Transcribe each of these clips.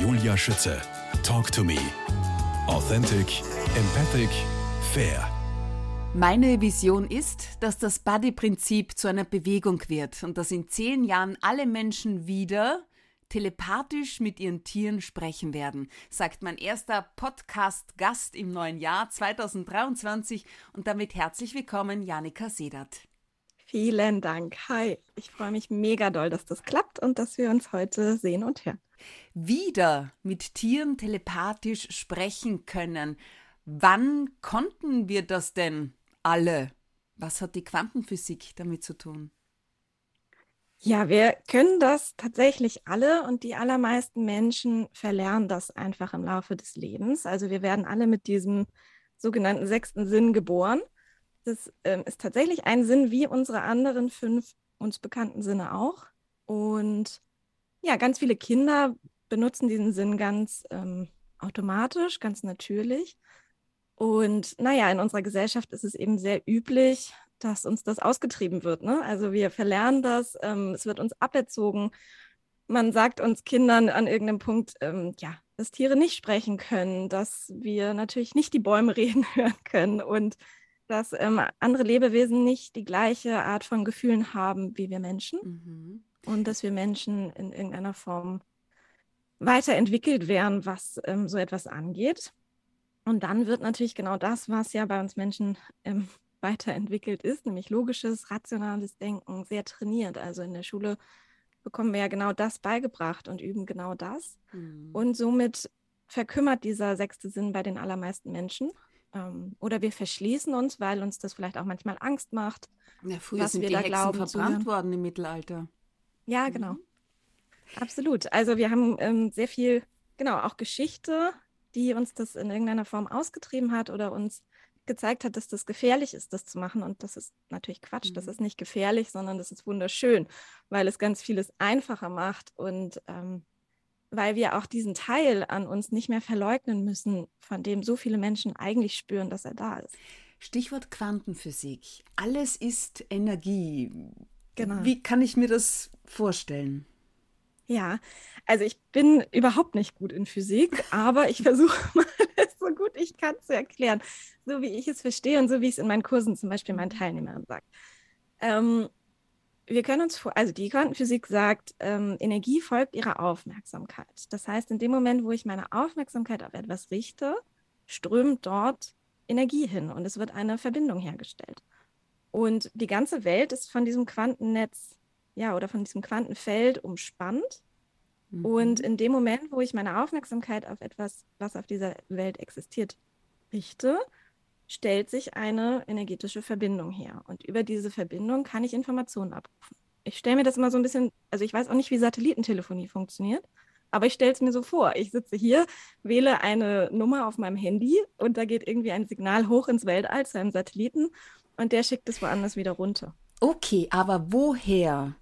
Julia Schütze. Talk to me. Authentic, empathic, fair. Meine Vision ist, dass das Buddy-Prinzip zu einer Bewegung wird und dass in zehn Jahren alle Menschen wieder telepathisch mit ihren Tieren sprechen werden, sagt mein erster Podcast-Gast im neuen Jahr 2023 und damit herzlich willkommen, Janika Sedert. Vielen Dank. Hi, ich freue mich mega doll, dass das klappt und dass wir uns heute sehen und hören. Wieder mit Tieren telepathisch sprechen können. Wann konnten wir das denn alle? Was hat die Quantenphysik damit zu tun? Ja, wir können das tatsächlich alle und die allermeisten Menschen verlernen das einfach im Laufe des Lebens. Also wir werden alle mit diesem sogenannten sechsten Sinn geboren. Das ähm, ist tatsächlich ein Sinn wie unsere anderen fünf uns bekannten Sinne auch. Und ja, ganz viele Kinder benutzen diesen Sinn ganz ähm, automatisch, ganz natürlich. Und naja, in unserer Gesellschaft ist es eben sehr üblich, dass uns das ausgetrieben wird. Ne? Also wir verlernen das, ähm, es wird uns aberzogen. Man sagt uns Kindern an irgendeinem Punkt, ähm, ja, dass Tiere nicht sprechen können, dass wir natürlich nicht die Bäume reden hören können und dass ähm, andere Lebewesen nicht die gleiche Art von Gefühlen haben wie wir Menschen mhm. Und dass wir Menschen in irgendeiner Form weiterentwickelt werden, was ähm, so etwas angeht. Und dann wird natürlich genau das, was ja bei uns Menschen ähm, weiterentwickelt ist, nämlich logisches, rationales Denken, sehr trainiert. Also in der Schule bekommen wir ja genau das beigebracht und üben genau das. Mhm. Und somit verkümmert dieser sechste Sinn bei den allermeisten Menschen. Ähm, oder wir verschließen uns, weil uns das vielleicht auch manchmal Angst macht. Ja, früher was sind wir die da Hexen glauben, verbrannt worden im Mittelalter. Ja, genau. Mhm. Absolut. Also wir haben ähm, sehr viel, genau, auch Geschichte, die uns das in irgendeiner Form ausgetrieben hat oder uns gezeigt hat, dass das gefährlich ist, das zu machen. Und das ist natürlich Quatsch. Mhm. Das ist nicht gefährlich, sondern das ist wunderschön, weil es ganz vieles einfacher macht und ähm, weil wir auch diesen Teil an uns nicht mehr verleugnen müssen, von dem so viele Menschen eigentlich spüren, dass er da ist. Stichwort Quantenphysik. Alles ist Energie. Genau. Wie kann ich mir das vorstellen? Ja, also ich bin überhaupt nicht gut in Physik, aber ich versuche mal es so gut ich kann zu erklären, so wie ich es verstehe und so wie ich es in meinen Kursen zum Beispiel meinen Teilnehmern sage. Ähm, wir können uns vor, also die Quantenphysik sagt, ähm, Energie folgt ihrer Aufmerksamkeit. Das heißt, in dem Moment, wo ich meine Aufmerksamkeit auf etwas richte, strömt dort Energie hin und es wird eine Verbindung hergestellt. Und die ganze Welt ist von diesem Quantennetz, ja, oder von diesem Quantenfeld umspannt. Mhm. Und in dem Moment, wo ich meine Aufmerksamkeit auf etwas, was auf dieser Welt existiert, richte, stellt sich eine energetische Verbindung her. Und über diese Verbindung kann ich Informationen abrufen. Ich stelle mir das immer so ein bisschen, also ich weiß auch nicht, wie Satellitentelefonie funktioniert, aber ich stelle es mir so vor. Ich sitze hier, wähle eine Nummer auf meinem Handy und da geht irgendwie ein Signal hoch ins Weltall zu einem Satelliten und der schickt es woanders wieder runter. Okay, aber woher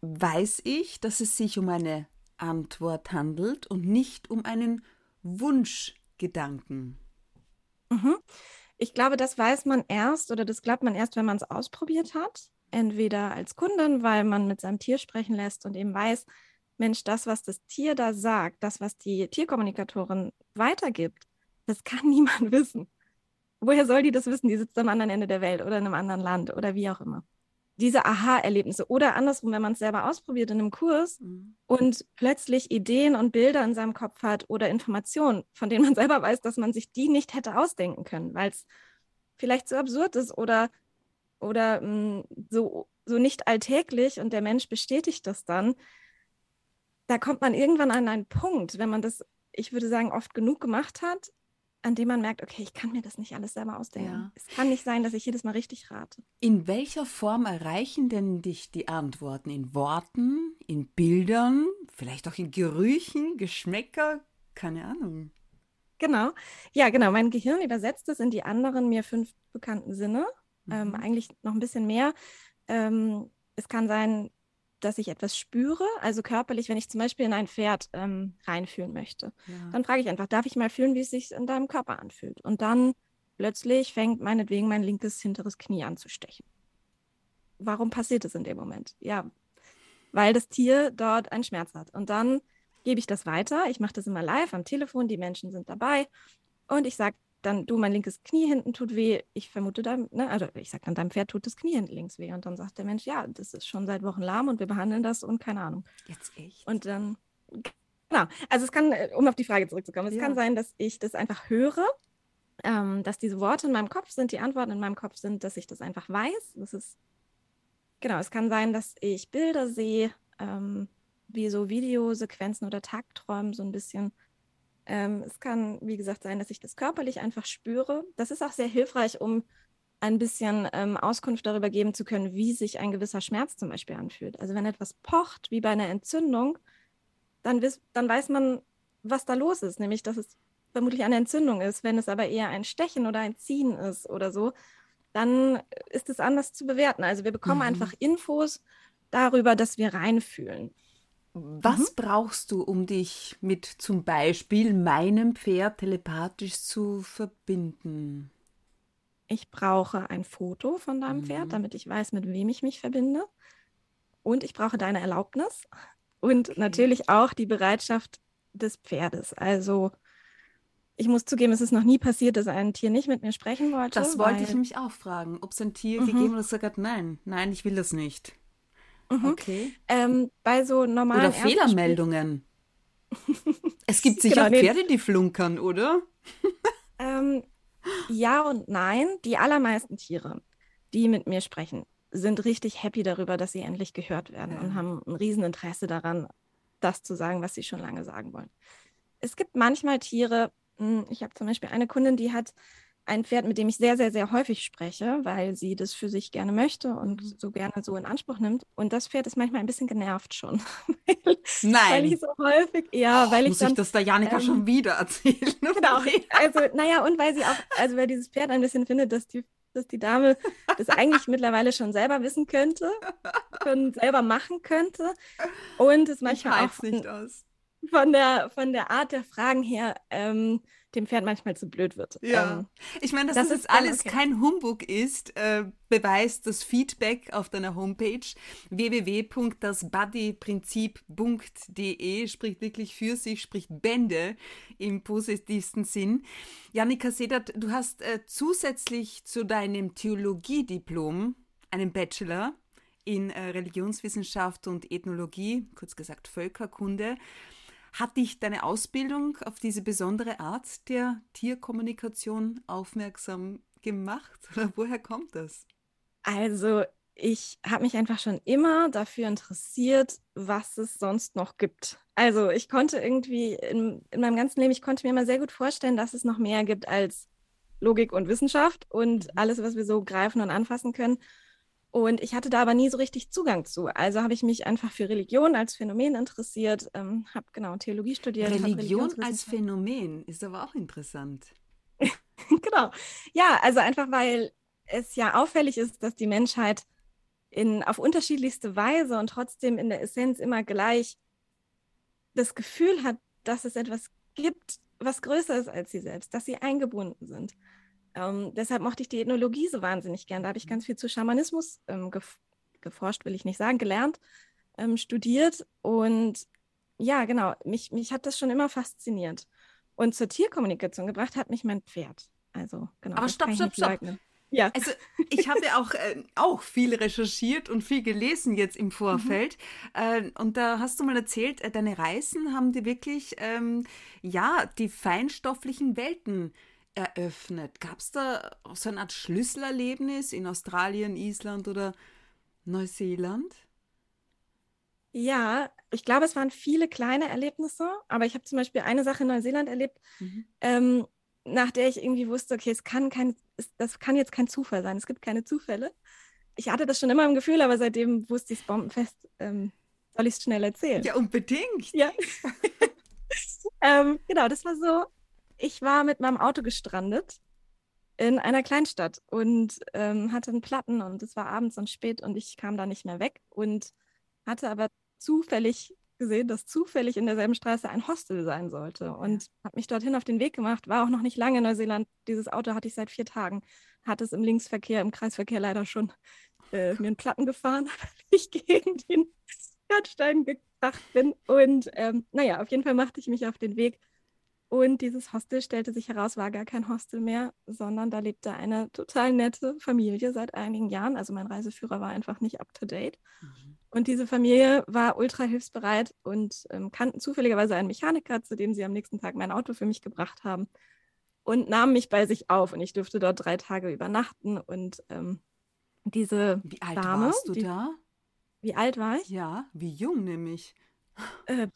weiß ich, dass es sich um eine Antwort handelt und nicht um einen Wunschgedanken? Mhm. Ich glaube, das weiß man erst oder das glaubt man erst, wenn man es ausprobiert hat. Entweder als Kundin, weil man mit seinem Tier sprechen lässt und eben weiß, Mensch, das, was das Tier da sagt, das, was die Tierkommunikatorin weitergibt, das kann niemand wissen. Woher soll die das wissen? Die sitzt am anderen Ende der Welt oder in einem anderen Land oder wie auch immer diese Aha-Erlebnisse oder andersrum, wenn man es selber ausprobiert in einem Kurs mhm. und plötzlich Ideen und Bilder in seinem Kopf hat oder Informationen, von denen man selber weiß, dass man sich die nicht hätte ausdenken können, weil es vielleicht so absurd ist oder, oder mh, mm, so, so nicht alltäglich und der Mensch bestätigt das dann, da kommt man irgendwann an einen Punkt, wenn man das, ich würde sagen, oft genug gemacht hat, an dem man merkt, okay, ich kann mir das nicht alles selber ausdenken. Ja. Es kann nicht sein, dass ich jedes Mal richtig rate. In welcher Form erreichen denn dich die Antworten? In Worten, in Bildern, vielleicht auch in Gerüchen, Geschmäcker? Keine Ahnung. Genau. Ja, genau. Mein Gehirn übersetzt es in die anderen mir fünf bekannten Sinne. Ähm, mhm. Ähm, eigentlich noch ein bisschen mehr. Ähm, es kann sein, dass ich etwas spüre, also körperlich, wenn ich zum Beispiel in ein Pferd ähm, reinfühlen möchte, ja. dann frage ich einfach, darf ich mal fühlen, wie es sich in deinem Körper anfühlt? Und dann plötzlich fängt meinetwegen mein linkes hinteres Knie an zu stechen. Warum passiert es in dem Moment? Ja, weil das Tier dort einen Schmerz hat. Und dann gebe ich das weiter. Ich mache das immer live am Telefon, die Menschen sind dabei und ich sage dann, du, mein linkes Knie hinten tut weh. Ich vermute dann, ne, also ich sage dann, deinem Pferd tut das Knie hinten links weh. Und dann sagt der Mensch, ja, das ist schon seit Wochen lahm und wir behandeln das und keine Ahnung. Jetzt echt? Und dann, genau. Also es kann, äh, um auf die Frage zurückzukommen, es ja. kann sein, dass ich das einfach höre, ähm, dass diese Worte in meinem Kopf sind, die Antworten in meinem Kopf sind, dass ich das einfach weiß. Das ist, genau, es kann sein, dass ich Bilder sehe, ähm, wie so Videosequenzen oder Tagträumen so ein bisschen ähm, es kann, wie gesagt, sein, dass ich das körperlich einfach spüre. Das ist auch sehr hilfreich, um ein bisschen ähm, Auskunft darüber geben zu können, wie sich ein gewisser Schmerz zum Beispiel anfühlt. Also wenn etwas pocht, wie bei einer Entzündung, dann, dann weiß man, was da los ist, nämlich dass es vermutlich eine Entzündung ist. Wenn es aber eher ein Stechen oder ein Ziehen ist oder so, dann ist es anders zu bewerten. Also wir bekommen mhm. einfach Infos darüber, dass wir reinfühlen. Was mhm. brauchst du, um dich mit zum Beispiel meinem Pferd telepathisch zu verbinden? Ich brauche ein Foto von deinem mhm. Pferd, damit ich weiß, mit wem ich mich verbinde. Und ich brauche deine Erlaubnis und okay. natürlich auch die Bereitschaft des Pferdes. Also ich muss zugeben, es ist noch nie passiert, dass ein Tier nicht mit mir sprechen wollte. Das wollte ich nämlich auch fragen, ob es ein Tier mhm. gegeben hat, das hat, nein, nein, ich will das nicht. Mhm. Okay. Ähm, bei so normalen. Oder Fehlermeldungen. es gibt sicher genau, Pferde, die flunkern, oder? ähm, ja und nein. Die allermeisten Tiere, die mit mir sprechen, sind richtig happy darüber, dass sie endlich gehört werden ja. und haben ein Rieseninteresse daran, das zu sagen, was sie schon lange sagen wollen. Es gibt manchmal Tiere, hm, ich habe zum Beispiel eine Kundin, die hat ein Pferd, mit dem ich sehr, sehr, sehr häufig spreche, weil sie das für sich gerne möchte und mhm. so gerne so in Anspruch nimmt. Und das Pferd ist manchmal ein bisschen genervt schon. weil, Nein. Weil ich so häufig, ja, oh, weil ich. Muss dann, ich das der Janika ähm, schon wieder erzählen? genau. Also, naja, und weil sie auch, also weil dieses Pferd ein bisschen findet, dass die, dass die Dame das eigentlich mittlerweile schon selber wissen könnte, schon selber machen könnte. Und es manchmal auch. nicht aus. Von der, von der Art der Fragen her, ähm, dem Pferd manchmal zu blöd wird. Ja. Ähm, ich meine, dass das, das jetzt alles okay. kein Humbug ist, äh, beweist das Feedback auf deiner Homepage www.dasbuddyprinzip.de spricht wirklich für sich, spricht Bände im positivsten Sinn. Janika Sedert, du hast äh, zusätzlich zu deinem Theologiediplom einen Bachelor in äh, Religionswissenschaft und Ethnologie, kurz gesagt Völkerkunde. Hat dich deine Ausbildung auf diese besondere Art der Tierkommunikation aufmerksam gemacht? Oder woher kommt das? Also, ich habe mich einfach schon immer dafür interessiert, was es sonst noch gibt. Also, ich konnte irgendwie in, in meinem ganzen Leben, ich konnte mir immer sehr gut vorstellen, dass es noch mehr gibt als Logik und Wissenschaft und mhm. alles, was wir so greifen und anfassen können. Und ich hatte da aber nie so richtig Zugang zu. Also habe ich mich einfach für Religion als Phänomen interessiert, ähm, habe genau Theologie studiert. Religion als Phänomen ist aber auch interessant. genau. Ja, also einfach weil es ja auffällig ist, dass die Menschheit in, auf unterschiedlichste Weise und trotzdem in der Essenz immer gleich das Gefühl hat, dass es etwas gibt, was größer ist als sie selbst, dass sie eingebunden sind. Ähm, deshalb mochte ich die Ethnologie so wahnsinnig gern. Da habe ich ganz viel zu Schamanismus ähm, gef geforscht, will ich nicht sagen, gelernt, ähm, studiert. Und ja, genau, mich, mich hat das schon immer fasziniert. Und zur Tierkommunikation gebracht hat mich mein Pferd. Also, genau. Aber stopp, stopp, stopp. Ja. Also ich habe ja auch, äh, auch viel recherchiert und viel gelesen jetzt im Vorfeld. Mhm. Äh, und da hast du mal erzählt, äh, deine Reisen haben dir wirklich ähm, ja die feinstofflichen Welten eröffnet. Gab es da so eine Art Schlüsselerlebnis in Australien, Island oder Neuseeland? Ja, ich glaube, es waren viele kleine Erlebnisse, aber ich habe zum Beispiel eine Sache in Neuseeland erlebt, mhm. ähm, nach der ich irgendwie wusste, okay, es kann kein, es, das kann jetzt kein Zufall sein, es gibt keine Zufälle. Ich hatte das schon immer im Gefühl, aber seitdem wusste ich es bombenfest, ähm, soll ich es schnell erzählen. Ja, unbedingt. Ja. ähm, genau, das war so, ich war mit meinem Auto gestrandet in einer Kleinstadt und ähm, hatte einen Platten und es war abends und spät und ich kam da nicht mehr weg und hatte aber zufällig gesehen, dass zufällig in derselben Straße ein Hostel sein sollte und habe mich dorthin auf den Weg gemacht, war auch noch nicht lange in Neuseeland. Dieses Auto hatte ich seit vier Tagen, hatte es im Linksverkehr, im Kreisverkehr leider schon äh, mir einen Platten gefahren, ich gegen den Bordstein gebracht bin. Und ähm, naja, auf jeden Fall machte ich mich auf den Weg. Und dieses Hostel stellte sich heraus, war gar kein Hostel mehr, sondern da lebte eine total nette Familie seit einigen Jahren. Also mein Reiseführer war einfach nicht up-to-date. Mhm. Und diese Familie war ultra hilfsbereit und ähm, kannten zufälligerweise einen Mechaniker, zu dem sie am nächsten Tag mein Auto für mich gebracht haben und nahmen mich bei sich auf. Und ich durfte dort drei Tage übernachten. Und ähm, diese Wie alt Dame, warst du die, da? Wie alt war ich? Ja, wie jung nämlich. Äh,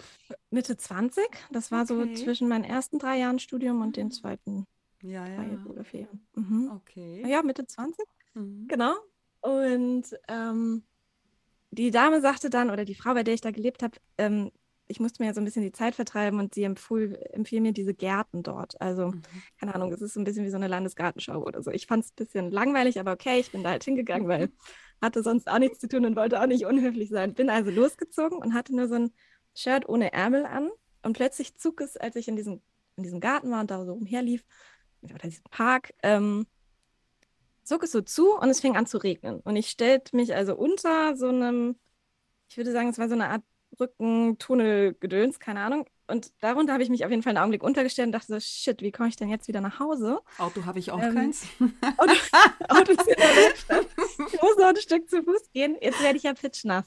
Mitte 20. Das war Okay. so zwischen meinen ersten drei Jahren Studium und den zweiten Ja, drei ja. oder vier Jahren. Mhm. Okay. Ja, Mitte 20. Mhm. Genau. Und ähm, die Dame sagte dann, oder die Frau, bei der ich da gelebt habe, ähm, ich musste mir ja so ein bisschen die Zeit vertreiben und sie empfohl, empfiehlt mir diese Gärten dort. Also, Mhm. keine Ahnung, es ist so ein bisschen wie so eine Landesgartenschau oder so. Ich fand es ein bisschen langweilig, aber okay, ich bin da halt hingegangen, weil hatte sonst auch nichts zu tun und wollte auch nicht unhöflich sein. Bin also losgezogen und hatte nur so ein Shirt ohne Ärmel an. Und plötzlich zog es, als ich in diesem, in diesem Garten war und da so umherlief, oder diesem Park, ähm, zog es so zu und es fing an zu regnen. Und ich stellte mich also unter so einem, ich würde sagen, es war so eine Art Brückentunnelgedöns, keine Ahnung. Und darunter habe ich mich auf jeden Fall einen Augenblick untergestellt und dachte so, shit, wie komme ich denn jetzt wieder nach Hause? Auto habe ich auch Ähm, keins. Auto, Auto ist in der Werkstatt. Ich muss noch ein Stück zu Fuß gehen. Jetzt werde ich ja pitschnass.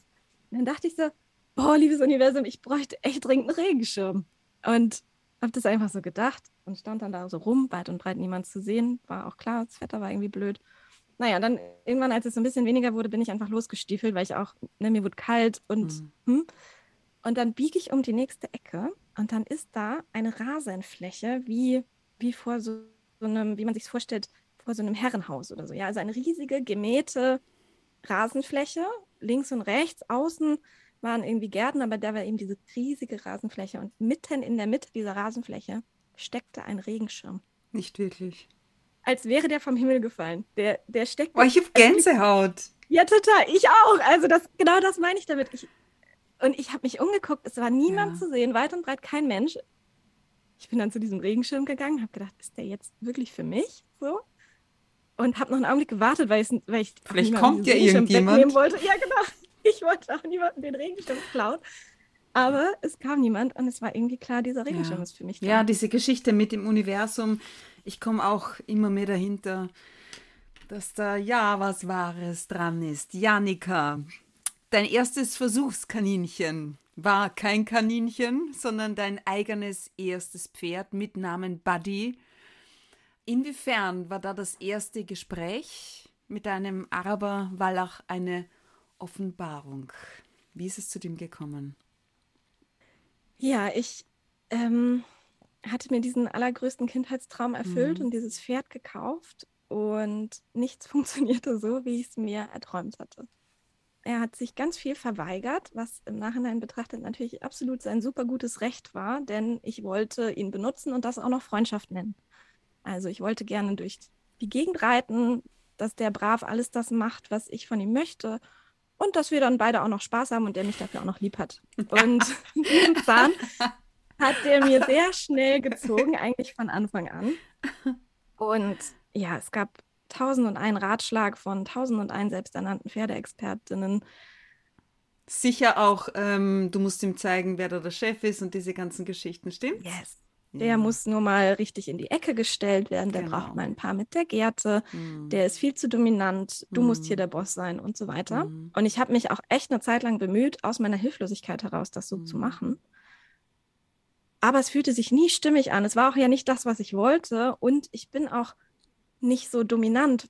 Und dann dachte ich so, boah, liebes Universum, ich bräuchte echt dringend einen Regenschirm. Und habe das einfach so gedacht und stand dann da so rum, weit und breit niemand zu sehen. War auch klar, das Wetter war irgendwie blöd. Naja, dann irgendwann, als es so ein bisschen weniger wurde, bin ich einfach losgestiefelt, weil ich auch, ne, mir wurde kalt und, Mhm. hm. und dann biege ich um die nächste Ecke und dann ist da eine Rasenfläche, wie, wie vor so, so einem, wie man sich vorstellt, vor so einem Herrenhaus oder so. Ja, also eine riesige gemähte Rasenfläche, links und rechts, außen waren irgendwie Gärten, aber da war eben diese riesige Rasenfläche und mitten in der Mitte dieser Rasenfläche steckte ein Regenschirm. Nicht wirklich. Als wäre der vom Himmel gefallen. Der, der steckte. Oh, ich habe Gänsehaut. Ja, total. Ich auch. Also das, genau das meine ich damit. Ich, und ich habe mich umgeguckt. Es war niemand Ja. zu sehen, weit und breit kein Mensch. Ich bin dann zu diesem Regenschirm gegangen, habe gedacht, ist der jetzt wirklich für mich so? Und habe noch einen Augenblick gewartet, weil, es, weil ich Vielleicht kommt ja irgendjemand. wollte. Ja, genau. Ich wollte auch niemandem den Regenschirm klauen. Aber es kam niemand und es war irgendwie klar, dieser Regenschirm Ja. ist für mich da. Ja, diese Geschichte mit dem Universum, ich komme auch immer mehr dahinter, dass da ja was Wahres dran ist. Janika, dein erstes Versuchskaninchen war kein Kaninchen, sondern dein eigenes erstes Pferd mit Namen Buddy. Inwiefern war da das erste Gespräch mit deinem Araber Wallach eine Offenbarung? Wie ist es zu dem gekommen? Ja, ich ähm, hatte mir diesen allergrößten Kindheitstraum erfüllt Mhm. und dieses Pferd gekauft und nichts funktionierte so, wie ich es mir erträumt hatte. Er hat sich ganz viel verweigert, was im Nachhinein betrachtet natürlich absolut sein super gutes Recht war, denn ich wollte ihn benutzen und das auch noch Freundschaft nennen. Also ich wollte gerne durch die Gegend reiten, dass der brav alles das macht, was ich von ihm möchte und dass wir dann beide auch noch Spaß haben und der mich dafür auch noch lieb hat. Und diesen Zahn hat der mir sehr schnell gezogen, eigentlich von Anfang an. Und ja, es gab tausend und einen Ratschlag von tausend und einen selbsternannten Pferdeexpertinnen. Sicher auch, ähm, du musst ihm zeigen, wer da der Chef ist und diese ganzen Geschichten, stimmt? Yes. Der muss nur mal richtig in die Ecke gestellt werden. Der Genau. braucht mal ein paar mit der Gerte. Mhm. Der ist viel zu dominant. Du musst hier Mhm. der Boss sein und so weiter. Mhm. Und ich habe mich auch echt eine Zeit lang bemüht, aus meiner Hilflosigkeit heraus das so zu Mhm. machen. Aber es fühlte sich nie stimmig an. Es war auch ja nicht das, was ich wollte. Und ich bin auch nicht so dominant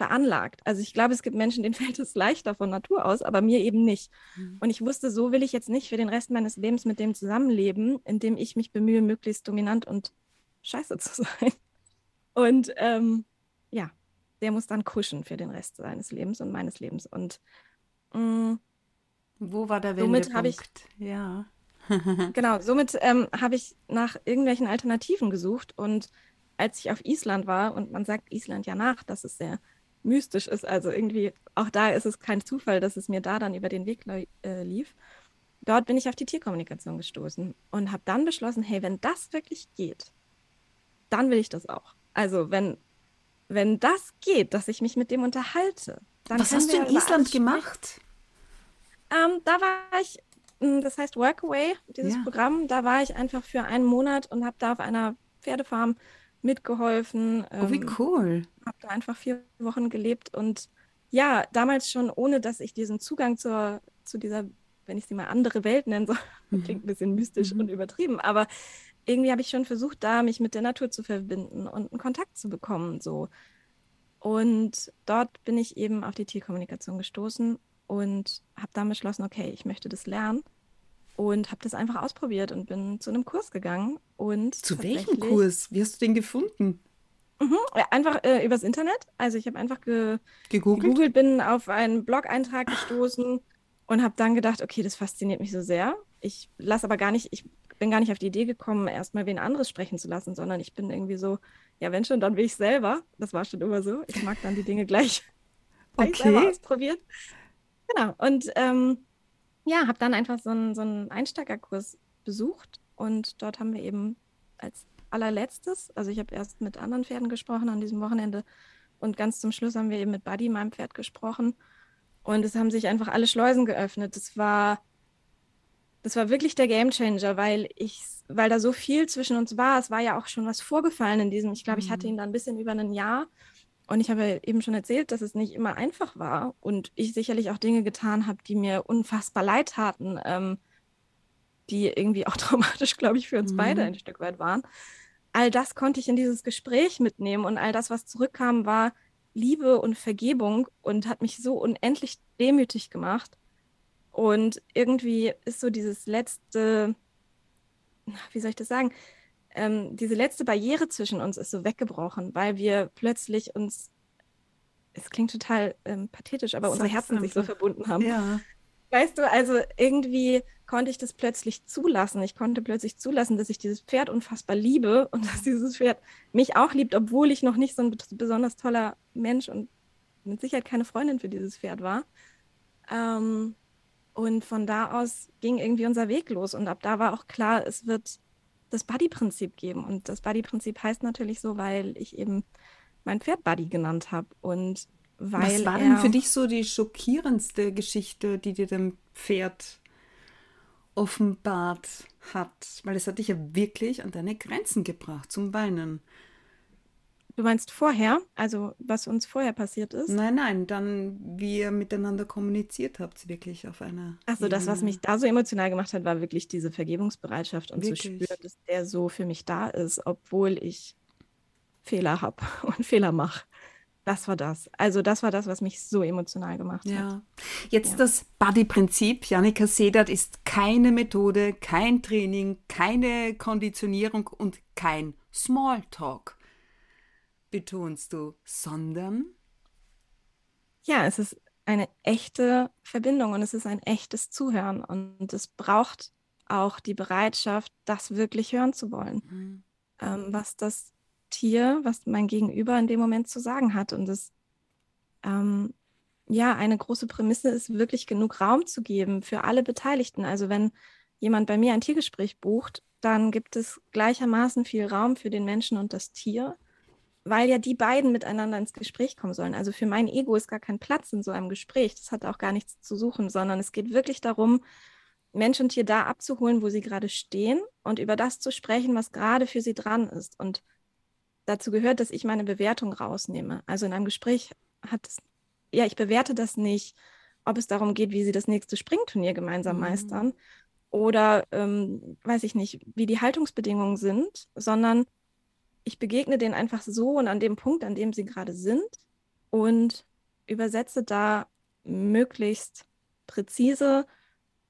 veranlagt. Also ich glaube, es gibt Menschen, denen fällt es leichter von Natur aus, aber mir eben nicht. Mhm. Und ich wusste, so will ich jetzt nicht für den Rest meines Lebens mit dem zusammenleben, indem ich mich bemühe, möglichst dominant und scheiße zu sein. Und ähm, ja, der muss dann kuschen für den Rest seines Lebens und meines Lebens. Und mh, Wo war der Somit habe ich- Wendepunkt? Ja. Genau, somit ähm, habe ich nach irgendwelchen Alternativen gesucht und als ich auf Island war, und man sagt Island ja nach, dass es sehr mystisch ist, also irgendwie, auch da ist es kein Zufall, dass es mir da dann über den Weg äh, lief. Dort bin ich auf die Tierkommunikation gestoßen und habe dann beschlossen, hey, wenn das wirklich geht, dann will ich das auch. Also wenn, wenn das geht, dass ich mich mit dem unterhalte, dann Was hast du in Island gemacht? Ähm, da war ich hm, das heißt Workaway, dieses ja. Programm. Da war ich einfach für einen Monat und habe da auf einer Pferdefarm mitgeholfen. Oh, wie ähm, cool. Habe da einfach vier Wochen gelebt und ja, damals schon, ohne dass ich diesen Zugang zur, zu dieser, wenn ich sie mal andere Welt nennen soll, mhm. klingt ein bisschen mystisch mhm. und übertrieben, aber irgendwie habe ich schon versucht, da mich mit der Natur zu verbinden und einen Kontakt zu bekommen. So. Und dort bin ich eben auf die Tierkommunikation gestoßen und habe dann beschlossen, okay, ich möchte das lernen und habe das einfach ausprobiert und bin zu einem Kurs gegangen. Und zu welchem Kurs? Wie hast du den gefunden? Mhm, einfach äh, übers Internet. Also ich habe einfach ge gegoogelt? gegoogelt, bin auf einen Blog-Eintrag gestoßen und habe dann gedacht, okay, das fasziniert mich so sehr. Ich lasse aber gar nicht, ich bin gar nicht auf die Idee gekommen, erstmal wen anderes sprechen zu lassen, sondern ich bin irgendwie so, ja, wenn schon, dann will ich selber. Das war schon immer so. Ich mag dann die Dinge gleich, gleich okay. selber ausprobieren. Genau. Und ähm, ja, habe dann einfach so einen, so einen Einsteigerkurs besucht und dort haben wir eben als allerletztes, also ich habe erst mit anderen Pferden gesprochen an diesem Wochenende und ganz zum Schluss haben wir eben mit Buddy, meinem Pferd, gesprochen und es haben sich einfach alle Schleusen geöffnet. Das war, das war wirklich der Gamechanger, weil ich, weil da so viel zwischen uns war. Es war ja auch schon was vorgefallen in diesem. Ich glaube, ich hatte mhm. ihn da ein bisschen über ein Jahr und ich habe eben schon erzählt, dass es nicht immer einfach war und ich sicherlich auch Dinge getan habe, die mir unfassbar leid taten, ähm, die irgendwie auch traumatisch, glaube ich, für uns mhm. beide ein Stück weit waren. All das konnte ich in dieses Gespräch mitnehmen und all das, was zurückkam, war Liebe und Vergebung und hat mich so unendlich demütig gemacht. Und irgendwie ist so dieses letzte, wie soll ich das sagen? Ähm, diese letzte Barriere zwischen uns ist so weggebrochen, weil wir plötzlich uns, es klingt total ähm, pathetisch, aber unsere Herzen sich so verbunden haben. Ja. Weißt du, also irgendwie konnte ich das plötzlich zulassen. Ich konnte plötzlich zulassen, dass ich dieses Pferd unfassbar liebe und dass dieses Pferd mich auch liebt, obwohl ich noch nicht so ein besonders toller Mensch und mit Sicherheit keine Freundin für dieses Pferd war. Ähm, und von da aus ging irgendwie unser Weg los. Und ab da war auch klar, es wird das Buddy-Prinzip geben. Und das Buddy-Prinzip heißt natürlich so, weil ich eben mein Pferd Buddy genannt habe. Und weil Was war denn für dich so die schockierendste Geschichte, die dir dem Pferd offenbart hat? Weil es hat dich ja wirklich an deine Grenzen gebracht zum Weinen. Du meinst vorher, also was uns vorher passiert ist? Nein, nein, dann wie ihr miteinander kommuniziert habt, wirklich auf einer. Achso, das, was mich da so emotional gemacht hat, war wirklich diese Vergebungsbereitschaft und wirklich? zu spüren, dass der so für mich da ist, obwohl ich Fehler habe und Fehler mache. Das war das. Also das war das, was mich so emotional gemacht ja. hat. Jetzt ja. das Buddy-Prinzip. Janika Sedert ist keine Methode, kein Training, keine Konditionierung und kein Smalltalk betonst du, sondern? Ja, es ist eine echte Verbindung und es ist ein echtes Zuhören und es braucht auch die Bereitschaft, das wirklich hören zu wollen, mhm. ähm, was das Tier, was mein Gegenüber in dem Moment zu sagen hat. Und es, ähm, ja, eine große Prämisse ist, wirklich genug Raum zu geben für alle Beteiligten. Also wenn jemand bei mir ein Tiergespräch bucht, dann gibt es gleichermaßen viel Raum für den Menschen und das Tier weil ja die beiden miteinander ins Gespräch kommen sollen. Also für mein Ego ist gar kein Platz in so einem Gespräch. Das hat auch gar nichts zu suchen, sondern es geht wirklich darum, Mensch und Tier da abzuholen, wo sie gerade stehen und über das zu sprechen, was gerade für sie dran ist. Und dazu gehört, dass ich meine Bewertung rausnehme. Also in einem Gespräch hat es, ja, ich bewerte das nicht, ob es darum geht, wie sie das nächste Springturnier gemeinsam mhm. meistern oder ähm, weiß ich nicht, wie die Haltungsbedingungen sind, sondern ich begegne denen einfach so und an dem Punkt, an dem sie gerade sind und übersetze da möglichst präzise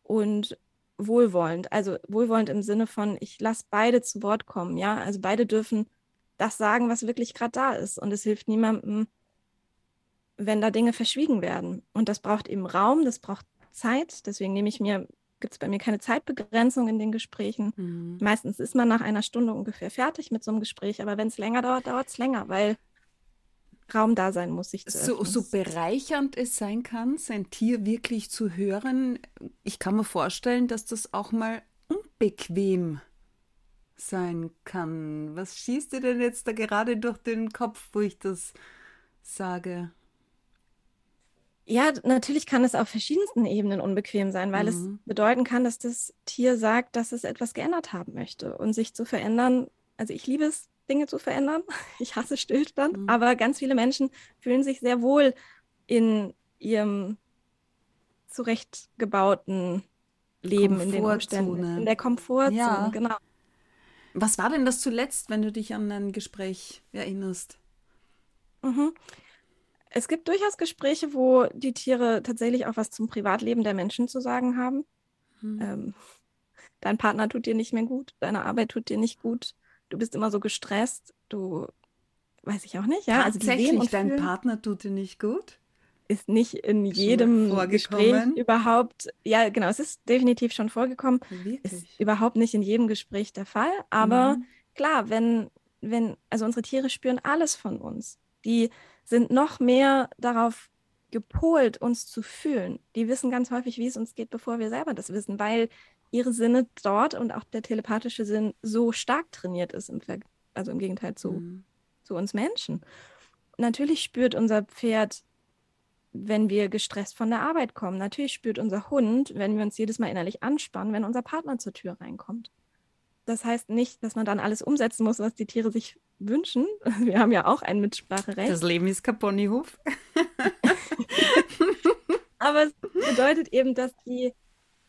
und wohlwollend. Also wohlwollend im Sinne von, ich lasse beide zu Wort kommen, ja. Also beide dürfen das sagen, was wirklich gerade da ist. Und es hilft niemandem, wenn da Dinge verschwiegen werden. Und das braucht eben Raum, das braucht Zeit. Deswegen nehme ich mir gibt es bei mir keine Zeitbegrenzung in den Gesprächen. Mhm. Meistens ist man nach einer Stunde ungefähr fertig mit so einem Gespräch, aber wenn es länger dauert, dauert es länger, weil Raum da sein muss, sich so, so bereichernd es sein kann, sein Tier wirklich zu hören, ich kann mir vorstellen, dass das auch mal unbequem sein kann. Was schießt dir denn jetzt da gerade durch den Kopf, wo ich das sage? Ja, natürlich kann es auf verschiedensten Ebenen unbequem sein, weil mhm. es bedeuten kann, dass das Tier sagt, dass es etwas geändert haben möchte und sich zu verändern. Also ich liebe es, Dinge zu verändern. Ich hasse Stillstand, mhm. aber ganz viele Menschen fühlen sich sehr wohl in ihrem zurechtgebauten Leben in den Umständen, in der Komfortzone, ja. genau. Was war denn das zuletzt, wenn du dich an ein Gespräch erinnerst? Mhm. Es gibt durchaus Gespräche, wo die Tiere tatsächlich auch was zum Privatleben der Menschen zu sagen haben. Mhm. Ähm, dein Partner tut dir nicht mehr gut, deine Arbeit tut dir nicht gut, du bist immer so gestresst, du weiß ich auch nicht, ja. Also Tatsächlich, dein Partner tut dir nicht gut? ist nicht in jedem Gespräch überhaupt, ja genau, es ist definitiv schon vorgekommen, Wirklich? ist überhaupt nicht in jedem Gespräch der Fall, aber mhm. klar, wenn, wenn, also unsere Tiere spüren alles von uns, die sind noch mehr darauf gepolt, uns zu fühlen. Die wissen ganz häufig, wie es uns geht, bevor wir selber das wissen, weil ihre Sinne dort und auch der telepathische Sinn so stark trainiert ist, im Ver also im Gegenteil zu, mhm. zu uns Menschen. Natürlich spürt unser Pferd wenn wir gestresst von der Arbeit kommen. Natürlich spürt unser Hund, wenn wir uns jedes Mal innerlich anspannen, wenn unser Partner zur Tür reinkommt. Das heißt nicht, dass man dann alles umsetzen muss, was die Tiere sich wünschen. Wir haben ja auch ein Mitspracherecht. Das Leben ist kein Ponyhof. Aber es bedeutet eben, dass die,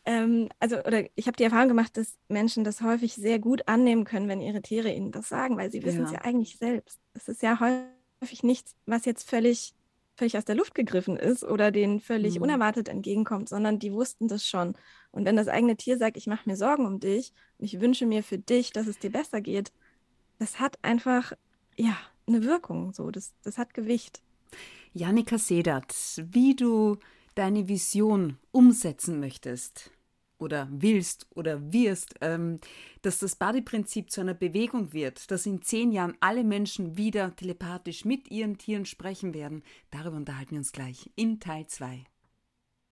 ähm, also, oder ich habe die Erfahrung gemacht, dass Menschen das häufig sehr gut annehmen können, wenn ihre Tiere ihnen das sagen, weil sie wissen es ja. ja eigentlich selbst. Es ist ja häufig nichts, was jetzt völlig völlig aus der Luft gegriffen ist oder denen völlig mhm. unerwartet entgegenkommt, sondern die wussten das schon. Und wenn das eigene Tier sagt, ich mache mir Sorgen um dich und ich wünsche mir für dich, dass es dir besser geht, das hat einfach, ja, eine Wirkung. So, das, das hat Gewicht. Janika Sedert, wie du deine Vision umsetzen möchtest oder willst oder wirst, ähm, dass das Body-Prinzip zu einer Bewegung wird, dass in zehn Jahren alle Menschen wieder telepathisch mit ihren Tieren sprechen werden, darüber unterhalten wir uns gleich in Teil 2.